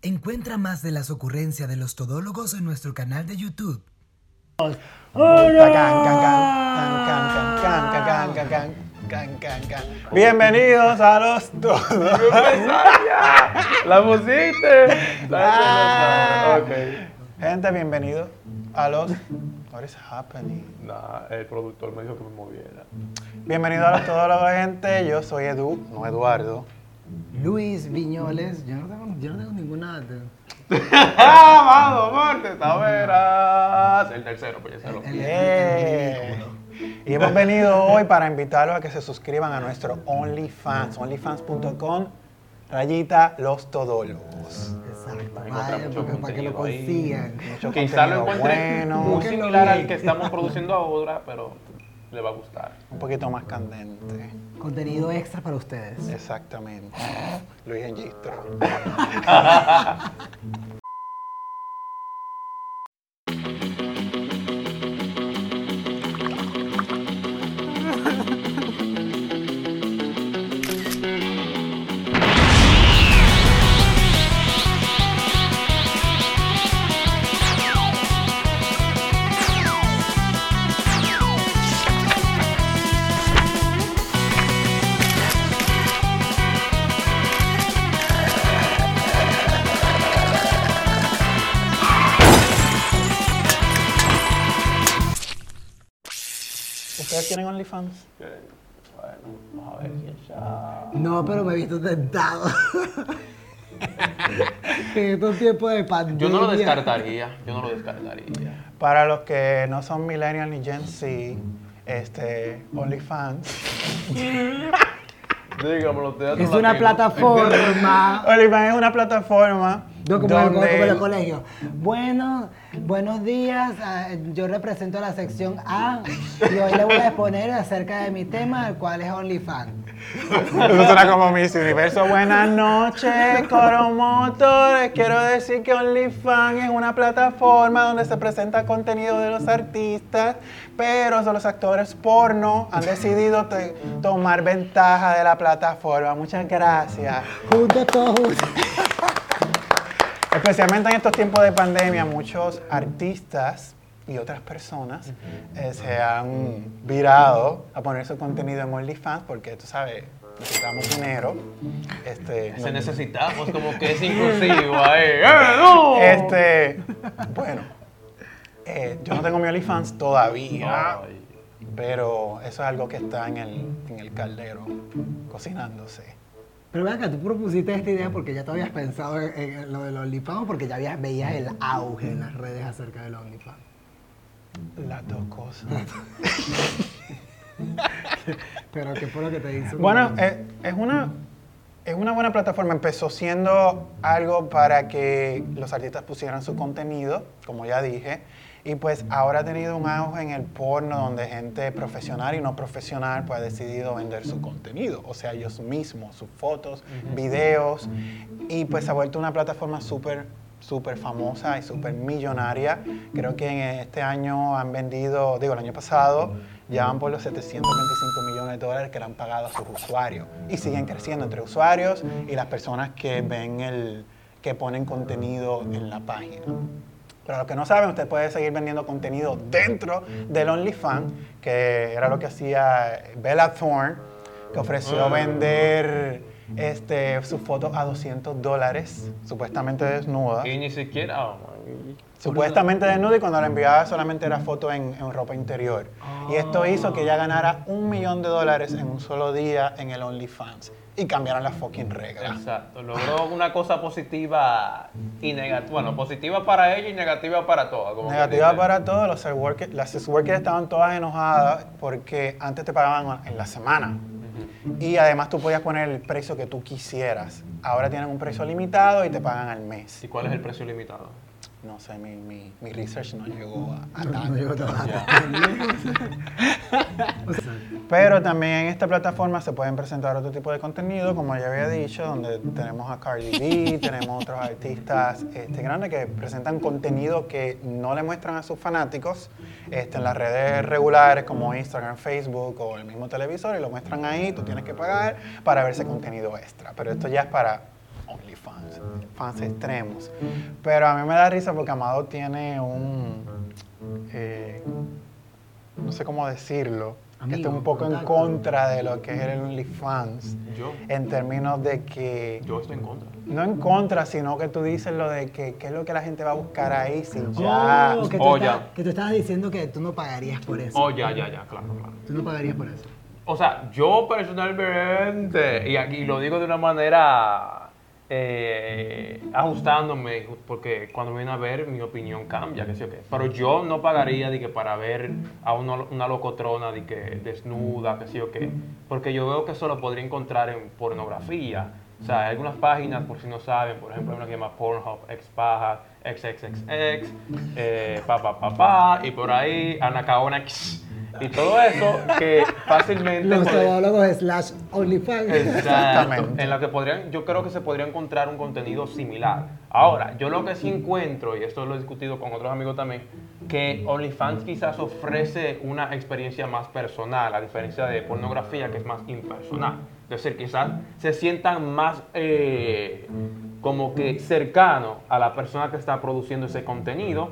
Encuentra más de las ocurrencias de los todólogos en nuestro canal de YouTube. Bienvenidos a los todos. ¡La pusiste! Ah. Gente, bienvenidos a los. What is happening? Nah, el productor me dijo que me moviera. Bienvenidos a los todólogos, gente. Yo soy Edu, no Eduardo. Luis Viñoles, yo no tengo, yo no tengo ninguna. de- ¡Ah, vamos, Marte! ¡Taveras! El tercero, pues ya se lo. Y hemos venido hoy para invitarlos a que se suscriban a nuestro OnlyFans, onlyfans.com, rayita los todólogos. Exacto, porque para que lo consigan. Mucho Quizá lo contenido encuentre bueno, muy similar al que estamos produciendo ahora, pero le va a gustar. un poquito más candente. Contenido extra para ustedes. Exactamente. Luis Engistro. OnlyFans? Bueno, vamos a ver quién ya. No, pero me he visto tentado. en estos tiempos de pandemia. Yo no lo descartaría, yo no lo descartaría. Para los que no son millennial ni Gen Z, este, OnlyFans. Dígamelo, Es una plataforma. OnlyFans es una plataforma No, como, como- como el colegio. Bueno, buenos días. ah, Yo represento la sección A y hoy le voy a exponer acerca de mi tema, el cual es OnlyFans. Eso suena como Miss Universo. Buenas noches, Coromoto. Les quiero decir que OnlyFans es una plataforma donde se presenta contenido de los artistas, pero los actores porno han decidido te- tomar ventaja de la plataforma. Muchas gracias. Juntos todos juntos. Especialmente en estos tiempos de pandemia, muchos artistas y otras personas eh, se han virado a poner su contenido en OnlyFans porque, tú sabes, necesitamos dinero. Este, Se no- necesitamos como que es inclusivo ahí. ¡Eh, no! Este, bueno, eh, yo no tengo mi OnlyFans todavía, Ay. pero eso es algo que está en el, en el caldero, cocinándose. Pero ven acá, tú propusiste esta idea porque ya te habías pensado en, en lo del OnlyFans o porque ya habías, veías el auge en las redes acerca del OnlyFans. Las dos cosas. Pero ¿qué fue lo que te hizo? Bueno, eh, es, una, es una buena plataforma. Empezó siendo algo para que los artistas pusieran su contenido, como ya dije, y pues ahora ha tenido un auge en el porno donde gente profesional y no profesional pues ha decidido vender su contenido, o sea, ellos mismos, sus fotos, videos, y pues se ha vuelto una plataforma súper súper famosa y súper millonaria. Creo que en este año han vendido, digo, el año pasado, ya van por los 725 millones de dólares que le han pagado a sus usuarios. Y siguen creciendo entre usuarios y las personas que ven el, que ponen contenido en la página. Pero los que no saben, usted puede seguir vendiendo contenido dentro del OnlyFans, que era lo que hacía Bella Thorne, que ofreció vender este, sus fotos a 200 dólares, supuestamente desnuda. Y ni siquiera. oh, Supuestamente desnuda y cuando la enviaba solamente era foto en, en ropa interior. Y esto hizo que ella ganara un millón de dólares en un solo día en el OnlyFans. Y cambiaron las fucking reglas. Exacto, logró una cosa positiva y negativa. Bueno, positiva para ella y negativa para todas. como Negativa para todos, los sex workers, las sex workers estaban todas enojadas porque antes te pagaban en la semana. Y además tú podías poner el precio que tú quisieras. Ahora tienen un precio limitado y te pagan al mes. ¿Y cuál es el precio limitado? No sé, mi, mi, mi research no llegó a, a No tanto. llegó tan Ya. Pero también en esta plataforma se pueden presentar otro tipo de contenido, como ya había dicho, donde tenemos a Cardi B, tenemos otros artistas este, grandes que presentan contenido que no le muestran a sus fanáticos este, en las redes regulares como Instagram, Facebook o el mismo televisor y lo muestran ahí, tú tienes que pagar para ver ese contenido extra. Pero esto ya es para OnlyFans, fans extremos. Pero a mí me da risa porque Amado tiene un, eh, no sé cómo decirlo, que está Amigo, un poco en contra de lo que es el OnlyFans. Yo. En términos de que, Yo estoy en contra. no en contra, sino que tú dices lo de que qué es lo que la gente va a buscar ahí si ya... Oh, que, tú Oh, estás- ya. que tú estabas diciendo que tú no pagarías por eso. Oh, ya, ya, ya, claro, claro. Tú no pagarías por eso. O sea, yo personalmente, y aquí lo digo de una manera eh, ajustándome, porque cuando viene a ver mi opinión cambia, que sí o qué. Pero yo no pagaría de que para ver a una, una locotrona de que desnuda, que sí o qué, porque yo veo que eso lo podría encontrar en pornografía. O sea, hay algunas páginas, por si no saben, por ejemplo, hay una que se llama Pornhub, Xpaja, XXXX, eh, pa, pa, pa, pa, y por ahí, Anacaona, y todo eso que fácilmente... Los todólogos slash OnlyFans. Exactamente. En la que podrían, yo creo que se podría encontrar un contenido similar. Ahora, yo lo que sí encuentro, y esto lo he discutido con otros amigos también, que OnlyFans quizás ofrece una experiencia más personal, a diferencia de pornografía, que es más impersonal. Es decir, quizás se sientan más eh, como que cercano a la persona que está produciendo ese contenido,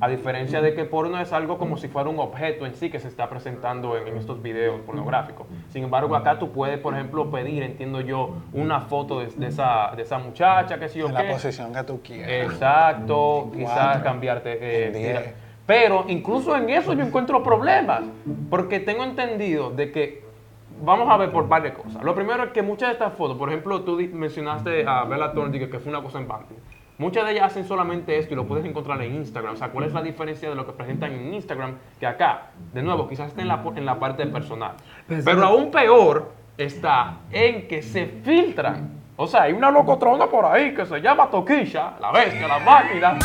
a diferencia de que porno es algo como si fuera un objeto en sí que se está presentando en, en estos videos pornográficos. Sin embargo, acá tú puedes, por ejemplo, pedir, entiendo yo, una foto de, de esa, de esa muchacha, que sí o En la qué. posición que tú quieras. Exacto, quizás cambiarte. eh, Pero incluso en eso yo encuentro problemas, porque tengo entendido de que, vamos a ver por varias cosas. Lo primero es que muchas de estas fotos, por ejemplo, tú mencionaste a Bella Thorne, que fue una cosa en Banking. Muchas de ellas hacen solamente esto y lo puedes encontrar en Instagram. O sea, ¿cuál es la diferencia de lo que presentan en Instagram que acá? De nuevo, quizás esté en la, en la parte personal. Pero Pero, aún peor está en que se filtran. O sea, hay una locotrona por ahí que se llama Toquilla, la bestia, la máquina,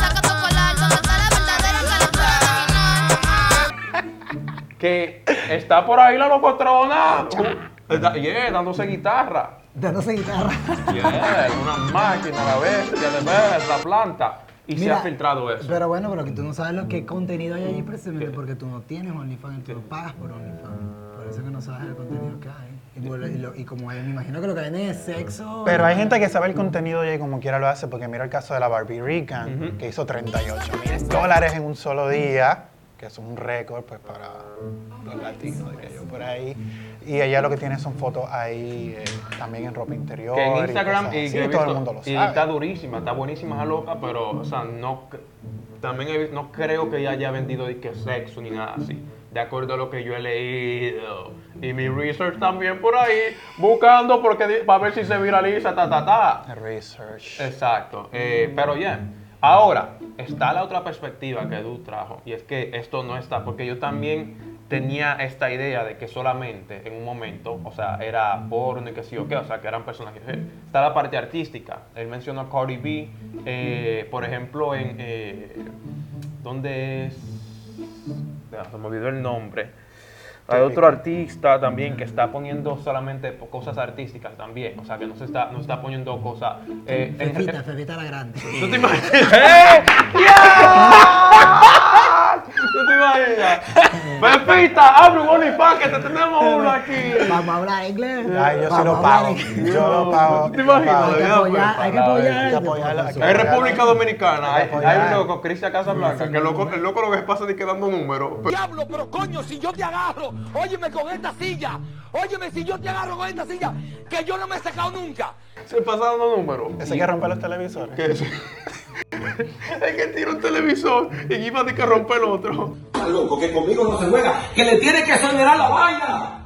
que está por ahí la locotrona. uh, yeah, dándose guitarra. Dándose guitarra. Yeah, una máquina, la bestia, de ver, la planta. Y se Mira, ha filtrado eso. Pero bueno, pero que tú no sabes lo que contenido hay allí precisamente porque tú no tienes OnlyFans, tú no pagas por OnlyFans. Por eso que no sabes el contenido que hay. Y, y lo- y como me imagino que lo que venden es sexo. Pero hay gente que sabe el contenido y como quiera lo hace, porque mira el caso de la Barbie Rican, que hizo 38 mil dólares en un solo día, que es un récord pues para los latinos, diría yo, por ahí. Y ella lo que tiene son fotos ahí eh, también en ropa interior. que en y Instagram y he todo el mundo lo y sabe. está durísima, está buenísima esa loca, pero o sea, no también he no creo que ella haya vendido de que sexo ni nada así. De acuerdo a lo que yo he leído. Y mi research también por ahí, buscando porque para ver si se viraliza, ta, ta, ta. Research. Exacto. Eh, pero ya, ahora está la otra perspectiva que Edu trajo, y es que esto no está, porque yo también tenía esta idea de que solamente en un momento, o sea, era porno y que sí o qué, o sea, que eran personajes. Está la parte artística. Él mencionó a Cardi B, eh, por ejemplo, en. Eh, ¿Dónde es? Se me olvidó el nombre. Hay otro artista también que está poniendo solamente cosas artísticas también. O sea, que no se está, no está poniendo cosas. eh, en- Fefita, Fefita la grande. ¿Tú te imaginas? ¡Eh! ¡Ya! ¿Tú te imaginas? Pepita, abre un OnlyFans que te tenemos uno aquí. Vamos a hablar inglés. Ay, yo sí lo pago. Yo lo pago. ¿Te imaginas? Hay que Ya, apoyar, hay que apoyar. En República Dominicana hay, un loco, Cristian Casablanca, que el loco, el loco lo que pasa es que dando números. Diablo, pero coño, si yo te agarro, óyeme con esta silla, óyeme si yo te agarro con esta silla, que yo no me he sacado nunca. Se pasa dando números. Ese que rompe los televisores. ¿Qué es? es que tira un televisor y iba a que romper el otro. Está loco, que conmigo no se juega, que le tiene que acelerar la vaina.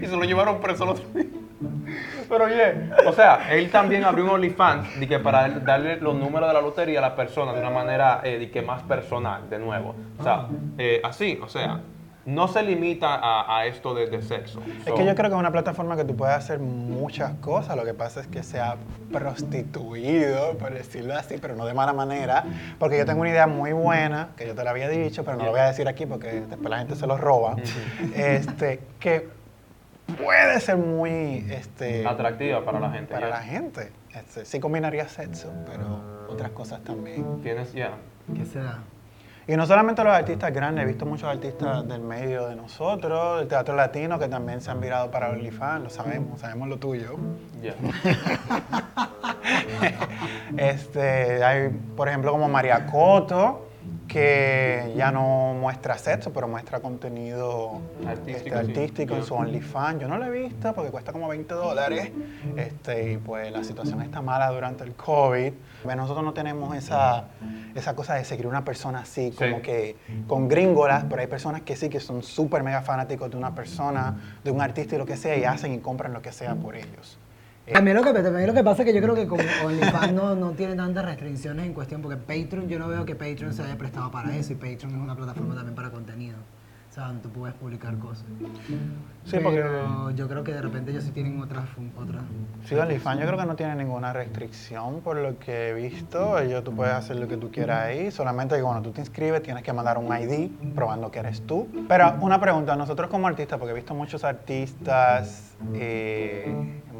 y se lo llevaron preso el otro día. Pero oye, o sea, él también abrió un OnlyFans de que para darle los números de la lotería a la persona de una manera eh, de que más personal, de nuevo. O sea, eh, así, o sea, no se limita a, a esto de, de sexo. Es que yo creo que es una plataforma que tú puedes hacer muchas cosas. Lo que pasa es que se ha prostituido, por decirlo así, pero no de mala manera. Porque yo tengo una idea muy buena, que yo te la había dicho, pero no lo voy a decir aquí porque después la gente se lo roba. este, que puede ser muy este, atractiva para la gente. para ya. la gente. Este, sí combinaría sexo, pero otras cosas también. Tienes ya. ¿Qué será? Y no solamente los artistas grandes, he visto muchos artistas del medio de nosotros, del teatro latino, que también se han virado para OnlyFans, lo sabemos, sabemos lo tuyo. Ya. Este, hay, por ejemplo, como María Coto, que ya no muestra sexo, pero muestra contenido Artístico, este, sí. artístico en Ya. su OnlyFans. Yo no lo he visto porque cuesta como 20 dólares. Este, y pues la situación está mala durante el COVID. Pues nosotros no tenemos esa, esa cosa de seguir una persona así, como Sí. que con gringolas, pero hay personas que sí, que son súper mega fanáticos de una persona, de un artista y lo que sea, y hacen y compran lo que sea por ellos. También lo, que, también lo que pasa es que yo creo que como OnlyFans no, no tiene tantas restricciones en cuestión, porque Patreon, yo no veo que Patreon se haya prestado para eso, y Patreon es una plataforma también para contenido. O sea, tú puedes publicar cosas. Sí, porque- Pero yo creo que de repente ellos sí tienen otras... otras Sí, OnlyFans yo creo que no tiene ninguna restricción por lo que he visto. Ellos tú puedes hacer lo que tú quieras ahí. Solamente que cuando tú te inscribes tienes que mandar un ID probando que eres tú. Pero una pregunta, nosotros como artistas, porque he visto muchos artistas, eh,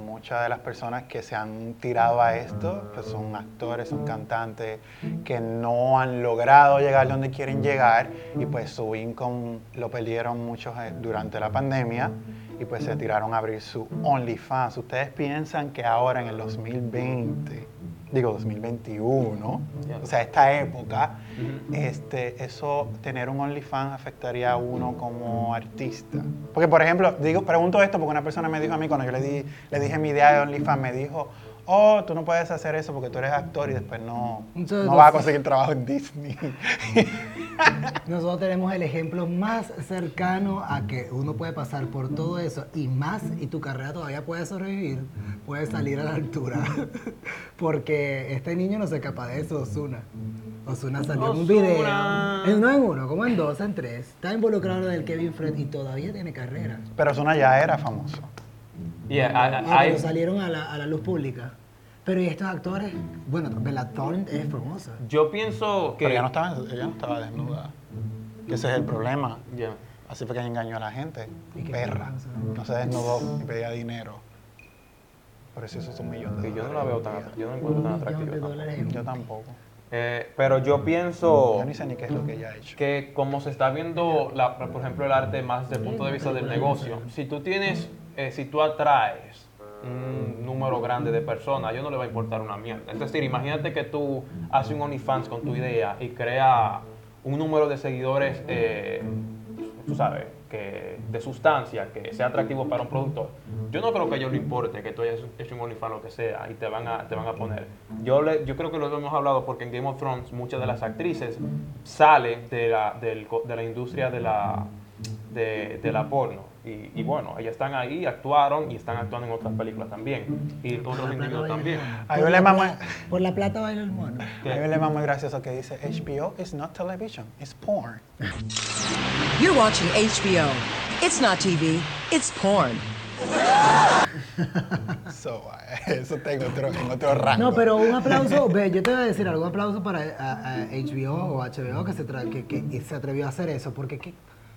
muchas de las personas que se han tirado a esto, pues son actores, son cantantes, que no han logrado llegar donde quieren llegar y pues su income lo perdieron muchos eh, durante la pandemia y pues se tiraron a abrir su OnlyFans. ¿Ustedes piensan que ahora en el 2020, digo 2021, Ya. o sea, esta época, este, eso, tener un OnlyFans afectaría a uno como artista? Porque, por ejemplo, digo, pregunto esto porque una persona me dijo a mí, cuando yo le, di, le dije mi idea de OnlyFans, me dijo, oh, tú no puedes hacer eso porque tú eres actor y después no, Entonces, no vas a conseguir trabajo en Disney. Nosotros tenemos el ejemplo más cercano a que uno puede pasar por todo eso y más, y tu carrera todavía puede sobrevivir, puede salir a la altura. Porque este niño no se escapa de eso, Osuna. Osuna salió en un video, en, no en uno, como en dos, en tres. Está involucrado en el Kevin Fred y todavía tiene carrera. Pero Zuna ya era famoso. Yeah, I- Ah, I- pero I- salieron a la, a la luz pública. Pero ¿y estos actores? Bueno, Bella Thorne es famosa. yo pienso que... Pero ella no estaba, ella no estaba desnuda. Que ese es el problema. Ya. Así fue que ella engañó a la gente. ¿Y Perra. No se desnudó y pedía dinero. Por eso eso es un millón de Que yo no la dólares. veo tan atractiva, yo no encuentro tan atractiva. tampoco. dólares Yo tampoco. Eh, pero yo pienso Yo ni sé ni qué es lo que ella ha hecho. que como se está viendo, la- por ejemplo, el arte más desde el punto de vista del negocio, si tú tienes, eh, si tú atraes un número grande de personas, a ellos no le va a importar una mierda. Es decir, imagínate que tú haces un OnlyFans con tu idea y crea un número de seguidores, eh, tú sabes, que de sustancia, que sea atractivo para un productor. Yo no creo que a ellos le importe que tú hayas hecho un OnlyFans lo que sea y te van a, te van a poner. Yo, le- yo creo que lo hemos hablado porque en Game of Thrones muchas de las actrices salen de la, del de la industria de la, de la porno. Y, y bueno, ellas están ahí, actuaron y están actuando en otras películas también. Y otros individuos también. Hay Por un la lema muy- Por la plata baila el mono. ¿Qué? Hay un lema muy gracioso que dice HBO is not television, it's porn. You're watching HBO. It's not TV, it's porn. So, eh, eso en otro, en otro rango. No, pero un aplauso, ve, yo te voy a decir algo, un aplauso para a- a HBO o HBO que se, tra- que, que se atrevió a hacer eso, porque que-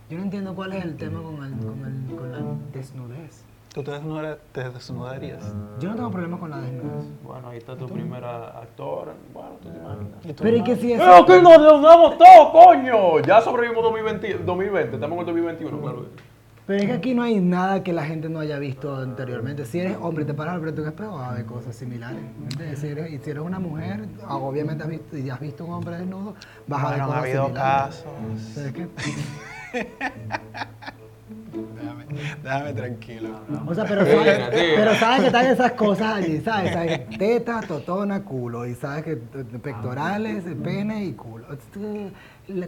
yo no entiendo cuál es el tema con, el, con, el- con la desnudez. ¿Tú te, desnuda- te desnudarías? Yo no tengo problemas con la desnudez. Bueno, ahí está tu primer actor. Bueno, tú te imaginas. ¿Y tú, Pero ¿y no? que si es... ¡Pero que nos desnudamos todos, coño! Ya sobrevivimos 2020, 2020, estamos en el 2021, claro. Pero es que aquí no hay nada que la gente no haya visto anteriormente. Si eres hombre y te paras al frente de un espejo, vas a ver cosas similares. Si eres, y si eres una mujer, ah, obviamente has visto, y has visto un hombre desnudo, vas a ver Bueno, cosas ha habido similares. casos. Pero es que- Déjame, déjame tranquilo. O sea, pero sabes, diga. pero sabes que están esas cosas allí, ¿sabes? Sabes teta, totona, culo. Y sabes que pectorales, pene y culo.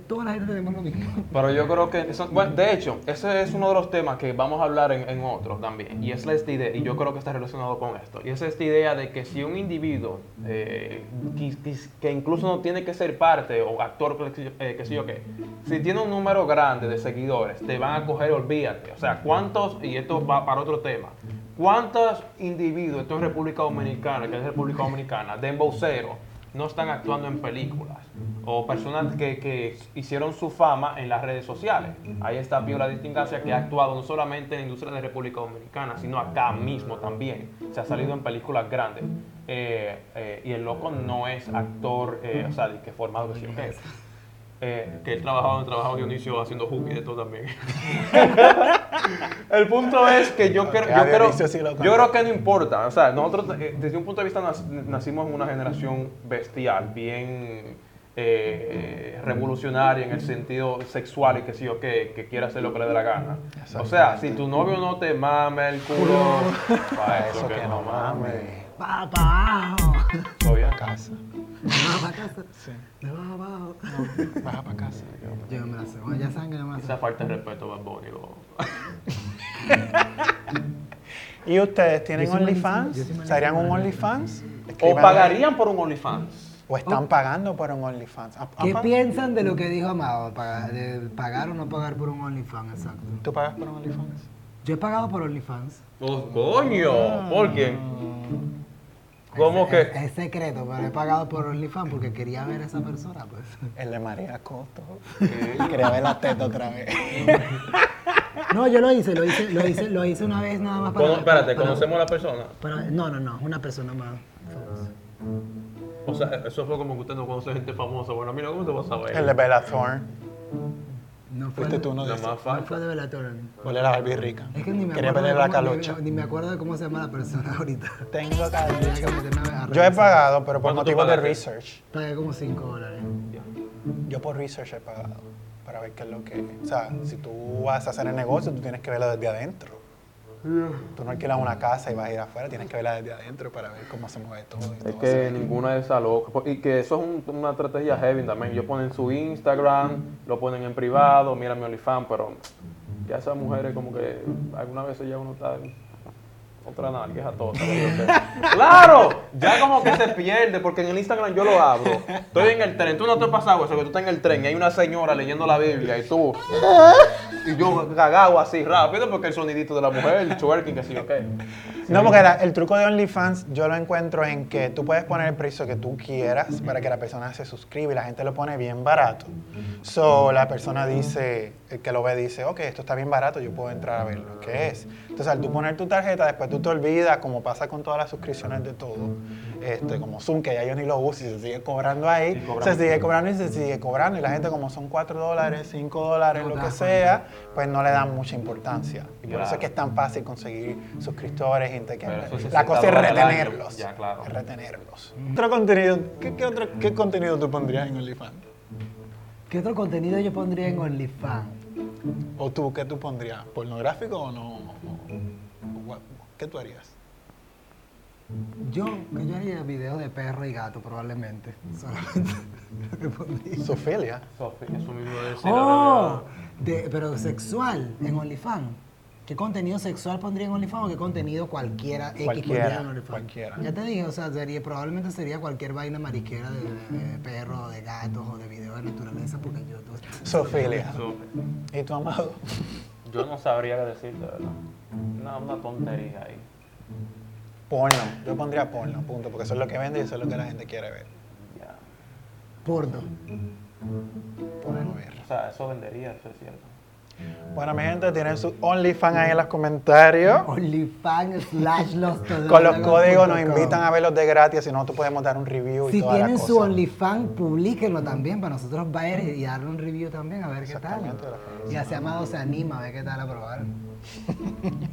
Toda la gente tenemos lo mismo. Pero yo creo que, bueno, de hecho, ese es uno de los temas que vamos a hablar en, otro también. Y es esta idea, y yo creo que está relacionado con esto. Y es esta idea de que si un individuo, eh, que, que- que incluso no tiene que ser parte o actor, que eh, qué sé yo qué, si tiene un número grande de seguidores, te van a coger, olvídate. O sea, ¿cuántos, y esto va para otro tema, cuántos individuos, esto es República Dominicana, que es República Dominicana, de embocero, no están actuando en películas o personas que, que hicieron su fama en las redes sociales. Ahí está Piola Distingancia que ha actuado no solamente en la industria de República Dominicana, sino acá mismo también. Se ha salido en películas grandes. Eh, eh, y el loco no es actor, eh, o sea, que formado que sí. Eh, que él trabajaba donde trabajaba Dionisio haciendo hooky de todo también. el punto es que yo, creo, yo, creo, yo que no importa. O sea, nosotros eh, desde un punto de vista nac- nacimos en una generación bestial, bien eh, revolucionaria en el sentido sexual y que sí o que, que quiere hacer lo que le dé la gana. O sea, si tu novio no te mame el culo, para eso, que, no mames. Va para abajo. Todo bien. Casa. Va para casa. Sí. Me va abajo. Baja para casa. Yo no me la sé. Bueno, ya saben que yo me la sé. Esa falta de respeto a Bunny. lo- ¿Y ustedes tienen me OnlyFans? me ¿Serían un OnlyFans? O pagarían por un OnlyFans. ¿O están pagando por un OnlyFans? Ah, ¿Qué ah, piensan de lo que dijo Amado? De pagar o no pagar por un OnlyFans, exacto. ¿Tú pagas por un OnlyFans? Yo he pagado por OnlyFans. Oh, coño, ¿por quién? ¿Cómo es, que? Es, es secreto, pero he pagado por OnlyFans porque quería ver a esa persona, pues. El de María Coto. Quería ver la teta otra vez. No, yo lo hice, lo hice, lo hice, lo hice una vez nada más para. Espérate, para- ¿conocemos a la persona? para- no, no, no, una persona más. famosa. O sea, eso fue como que usted no conoce gente famosa. Bueno, mira, ¿cómo te vas a ver? El de Bella Thorne. No fue, Fuiste tú uno de esos. no falta. fue de Bellator. Huele la Barbie rica. Es que ni me Quería acuerdo. la calocha. Ni, ni me acuerdo de cómo se llama la persona ahorita. Tengo calocha. Yo he pagado, pero por ¿Cuánto tú motivos de research. Pagué como 5 dólares. Yo por research he pagado. Para ver qué es lo que. O sea, si tú vas a hacer el negocio, tú tienes que verlo desde adentro. Tú no alquilas una casa y vas a ir afuera, tienes que verla desde adentro para ver cómo se mueve todo. y Es todo que ninguna de esas locas. Y que eso es un- una estrategia heavy también. Ellos ponen su Instagram, lo ponen en privado, mira mi OnlyFans, pero ya esas mujeres como que algunas veces ya uno está otra nalga, es toda. ¡Claro! Ya como que se pierde, porque en el Instagram yo lo abro. Estoy en el tren, tú no te has pasado eso, que tú estás en el tren y hay una señora leyendo la Biblia y tú. Y yo cagado así rápido porque el sonidito de la mujer, el twerking, que sí, ok. No, porque la- el truco de OnlyFans yo lo encuentro en que tú puedes poner el precio que tú quieras para que la persona se suscriba y la gente lo pone bien barato. So, la persona dice, el que lo ve dice, ok, esto está bien barato, yo puedo entrar a ver lo que es. Entonces, al tú poner tu tarjeta, después tú te olvidas, como pasa con todas las suscripciones de todo, este, como Zoom, que ya yo ni lo uso y se sigue cobrando ahí, cobrando. se sigue cobrando y se sigue cobrando. Y la gente, como son 4 dólares, 5 dólares, No lo que sea, pues no le dan mucha importancia. Y por eso es que es tan fácil conseguir suscriptores, gente que... La 60 cosa es retenerlos. ya, claro. Es retenerlos. Otro contenido, ¿qué, qué otro, ¿Qué contenido tú pondrías en OnlyFans? ¿Qué otro contenido yo pondría en OnlyFans? ¿O tú, qué tú pondrías? ¿Pornográfico o no? ¿Qué tú harías? Yo, que yo haría videos de perro y gato probablemente. Solamente lo que pondría. Sofilia. Sofi, eso mismo de decir la Oh, de- pero sexual en OnlyFans. ¿Qué contenido sexual pondría en OnlyFans o qué contenido cualquiera X Cualquiera, pondría en OnlyFans? cualquiera. Ya te dije, o sea, sería, probablemente sería cualquier vaina mariquera de, de, de perros, de gatos o de videos de naturaleza porque yo... Sofilia. Sofi. ¿Y tu amado? Yo no sabría qué decirte, ¿verdad? Una, una tontería ahí. Porno. Yo pondría porno, punto. Porque eso es lo que vende y eso es lo que la gente quiere ver. Porno. Porno ver. O sea, eso vendería, eso es cierto. Bueno, mi gente, tienen su OnlyFans ahí en los comentarios. OnlyFans slash los Con los códigos nos invitan a verlos de gratis, si no, nosotros podemos dar un review y Si toda la tienen cosa. su OnlyFans, publíquenlo también para nosotros ver y darle un review también a ver qué tal. Y así Amado se anima a ver qué tal a probar.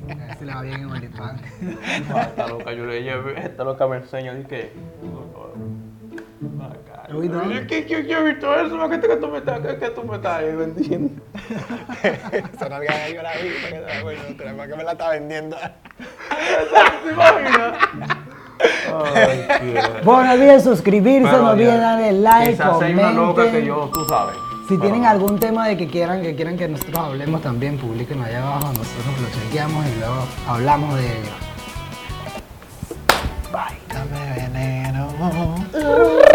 A ver si le va bien en OnlyFans. Ah, Esta loca, yo le llevé, esta loca me enseña, dije, Eu ouvi não. Que, que, que Vitor, eu sou que tu me tá, que tu me tá aí vendiendo. Esa nalga yo la vi, ¿para qué me la está vendiendo? ¿Te imaginas? bueno, no olviden suscribirse, no olviden darle like, comenten. Una loca que yo, tú sabes. Si tienen algún tema de que quieran que quieran que nosotros hablemos también, publiquenlo allá abajo, nosotros lo chequeamos y luego hablamos de ello. Bye. Dame veneno.